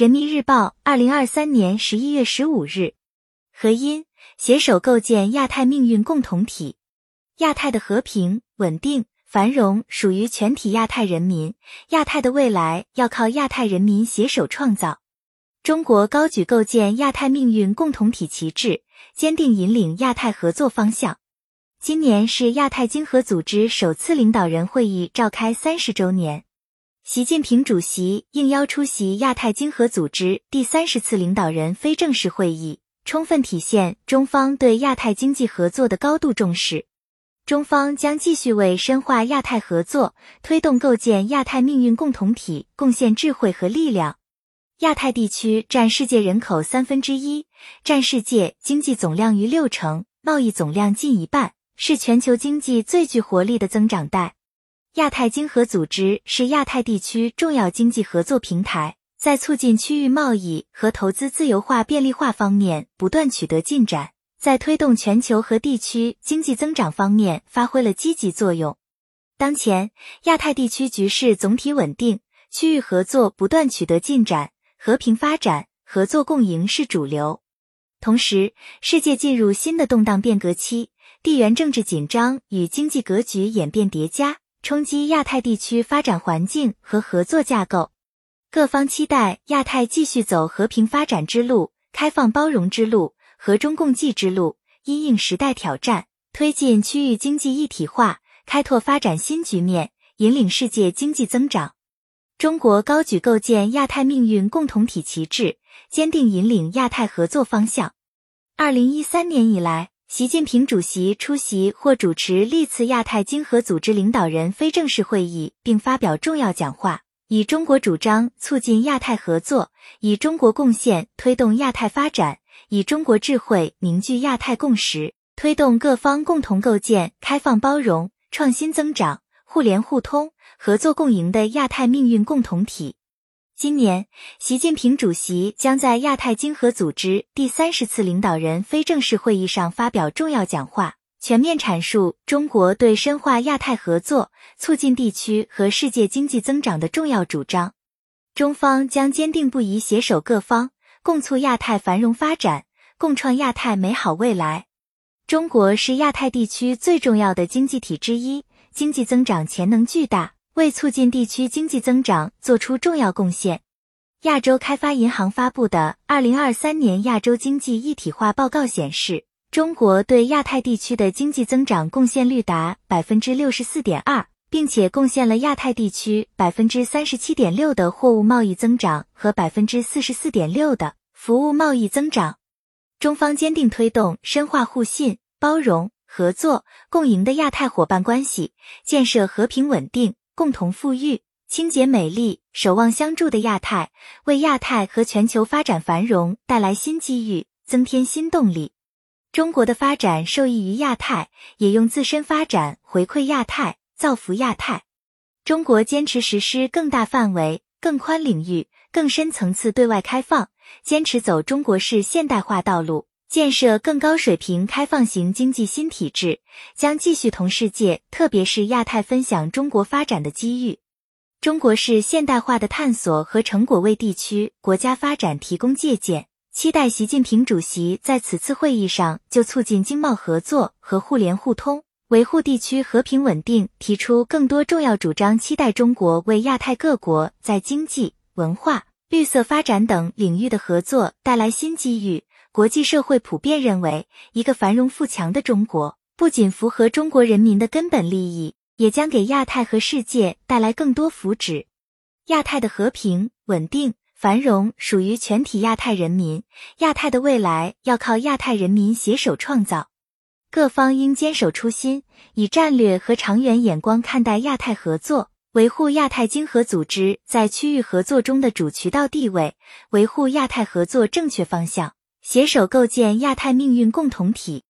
人民日报，二零二三年十一月十五日。和音携手构建亚太命运共同体，亚太的和平、稳定、繁荣属于全体亚太人民，亚太的未来要靠亚太人民携手创造。中国高举构建亚太命运共同体旗帜，坚定引领亚太合作方向。今年是亚太经合组织首次领导人会议召开三十周年。习近平主席应邀出席亚太经合组织第三十次领导人非正式会议，充分体现中方对亚太经济合作的高度重视。中方将继续为深化亚太合作、推动构建亚太命运共同体贡献智慧和力量。亚太地区占世界人口三分之一，占世界经济总量逾六成，贸易总量近一半，是全球经济最具活力的增长带。亚太经合组织是亚太地区重要经济合作平台，在促进区域贸易和投资自由化便利化方面不断取得进展，在推动全球和地区经济增长方面发挥了积极作用。当前，亚太地区局势总体稳定，区域合作不断取得进展，和平发展、合作共赢是主流。同时，世界进入新的动荡变革期，地缘政治紧张与经济格局演变叠加。冲击亚太地区发展环境和合作架构，各方期待亚太继续走和平发展之路、开放包容之路、和中共济之路，因应时代挑战，推进区域经济一体化，开拓发展新局面，引领世界经济增长。中国高举构建亚太命运共同体旗帜，坚定引领亚太合作方向。二零一三年以来。习近平主席出席或主持历次亚太经合组织领导人非正式会议，并发表重要讲话，以中国主张促进亚太合作，以中国贡献推动亚太发展，以中国智慧凝聚亚太共识，推动各方共同构建开放包容、创新增长、互联互通、合作共赢的亚太命运共同体。今年，习近平主席将在亚太经合组织第三十次领导人非正式会议上发表重要讲话，全面阐述中国对深化亚太合作、促进地区和世界经济增长的重要主张。中方将坚定不移携手各方，共促亚太繁荣发展，共创亚太美好未来。中国是亚太地区最重要的经济体之一，经济增长潜能巨大。为促进地区经济增长做出重要贡献。亚洲开发银行发布的《二零二三年亚洲经济一体化报告》显示，中国对亚太地区的经济增长贡献率达百分之六十四点二，并且贡献了亚太地区百分之三十七点六的货物贸易增长和百分之四十四点六的服务贸易增长。中方坚定推动深化互信、包容、合作、共赢的亚太伙伴关系，建设和平稳定。共同富裕、清洁美丽、守望相助的亚太，为亚太和全球发展繁荣带来新机遇，增添新动力。中国的发展受益于亚太，也用自身发展回馈亚太，造福亚太。中国坚持实施更大范围、更宽领域、更深层次对外开放，坚持走中国式现代化道路。建设更高水平开放型经济新体制，将继续同世界，特别是亚太分享中国发展的机遇。中国式现代化的探索和成果为地区国家发展提供借鉴。期待习近平主席在此次会议上就促进经贸合作和互联互通、维护地区和平稳定提出更多重要主张。期待中国为亚太各国在经济、文化、绿色发展等领域的合作带来新机遇。国际社会普遍认为，一个繁荣富强的中国不仅符合中国人民的根本利益，也将给亚太和世界带来更多福祉。亚太的和平、稳定、繁荣属于全体亚太人民，亚太的未来要靠亚太人民携手创造。各方应坚守初心，以战略和长远眼光看待亚太合作，维护亚太经合组织在区域合作中的主渠道地位，维护亚太合作正确方向。携手构建亚太命运共同体。